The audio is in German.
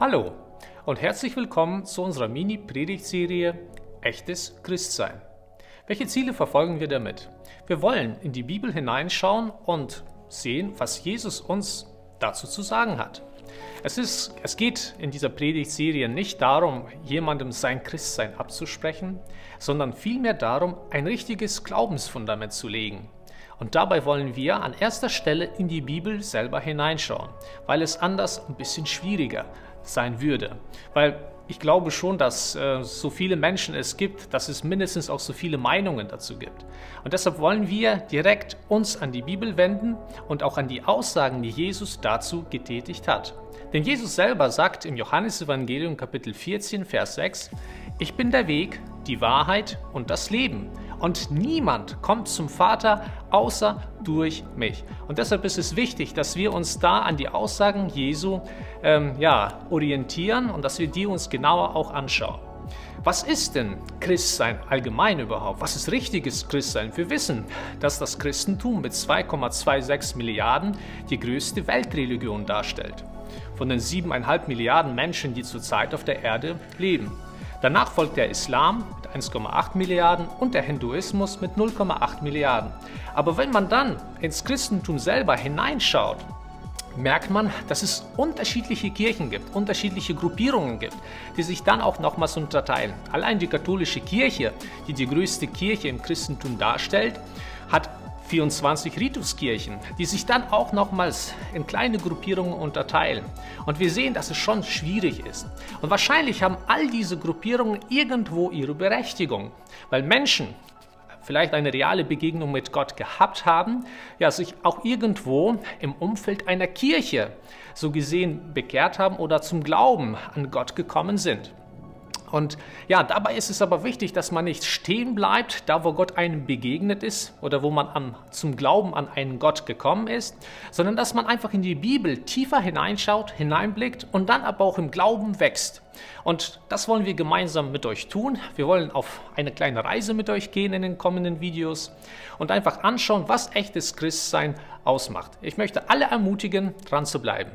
Hallo und herzlich willkommen zu unserer Mini-Predigtserie Echtes Christsein. Welche Ziele verfolgen wir damit? Wir wollen in die Bibel hineinschauen und sehen, was Jesus uns dazu zu sagen hat. Es, ist, es geht in dieser Predigtserie nicht darum, jemandem sein Christsein abzusprechen, sondern vielmehr darum, ein richtiges Glaubensfundament zu legen. Und dabei wollen wir an erster Stelle in die Bibel selber hineinschauen, weil es anders ein bisschen schwieriger sein würde. Weil ich glaube schon, dass äh, so viele Menschen es gibt, dass es mindestens auch so viele Meinungen dazu gibt. Und deshalb wollen wir direkt uns an die Bibel wenden und auch an die Aussagen, die Jesus dazu getätigt hat. Denn Jesus selber sagt im Johannesevangelium Kapitel 14, Vers 6, Ich bin der Weg, die Wahrheit und das Leben. Und niemand kommt zum Vater außer durch mich. Und deshalb ist es wichtig, dass wir uns da an die Aussagen Jesu ähm, ja, orientieren und dass wir die uns genauer auch anschauen. Was ist denn Christsein allgemein überhaupt? Was ist richtiges Christsein? Wir wissen, dass das Christentum mit 2,26 Milliarden die größte Weltreligion darstellt. Von den 7,5 Milliarden Menschen, die zurzeit auf der Erde leben. Danach folgt der Islam mit 1,8 Milliarden und der Hinduismus mit 0,8 Milliarden. Aber wenn man dann ins Christentum selber hineinschaut, merkt man, dass es unterschiedliche Kirchen gibt, unterschiedliche Gruppierungen gibt, die sich dann auch nochmals unterteilen. Allein die katholische Kirche, die die größte Kirche im Christentum darstellt, hat 24 Rituskirchen, die sich dann auch nochmals in kleine Gruppierungen unterteilen. Und wir sehen, dass es schon schwierig ist. Und wahrscheinlich haben all diese Gruppierungen irgendwo ihre Berechtigung, weil Menschen vielleicht eine reale Begegnung mit Gott gehabt haben, ja, sich auch irgendwo im Umfeld einer Kirche so gesehen bekehrt haben oder zum Glauben an Gott gekommen sind. Und ja, dabei ist es aber wichtig, dass man nicht stehen bleibt, da wo Gott einem begegnet ist oder wo man am, zum Glauben an einen Gott gekommen ist, sondern dass man einfach in die Bibel tiefer hineinschaut, hineinblickt und dann aber auch im Glauben wächst. Und das wollen wir gemeinsam mit euch tun. Wir wollen auf eine kleine Reise mit euch gehen in den kommenden Videos und einfach anschauen, was echtes Christsein ausmacht. Ich möchte alle ermutigen, dran zu bleiben.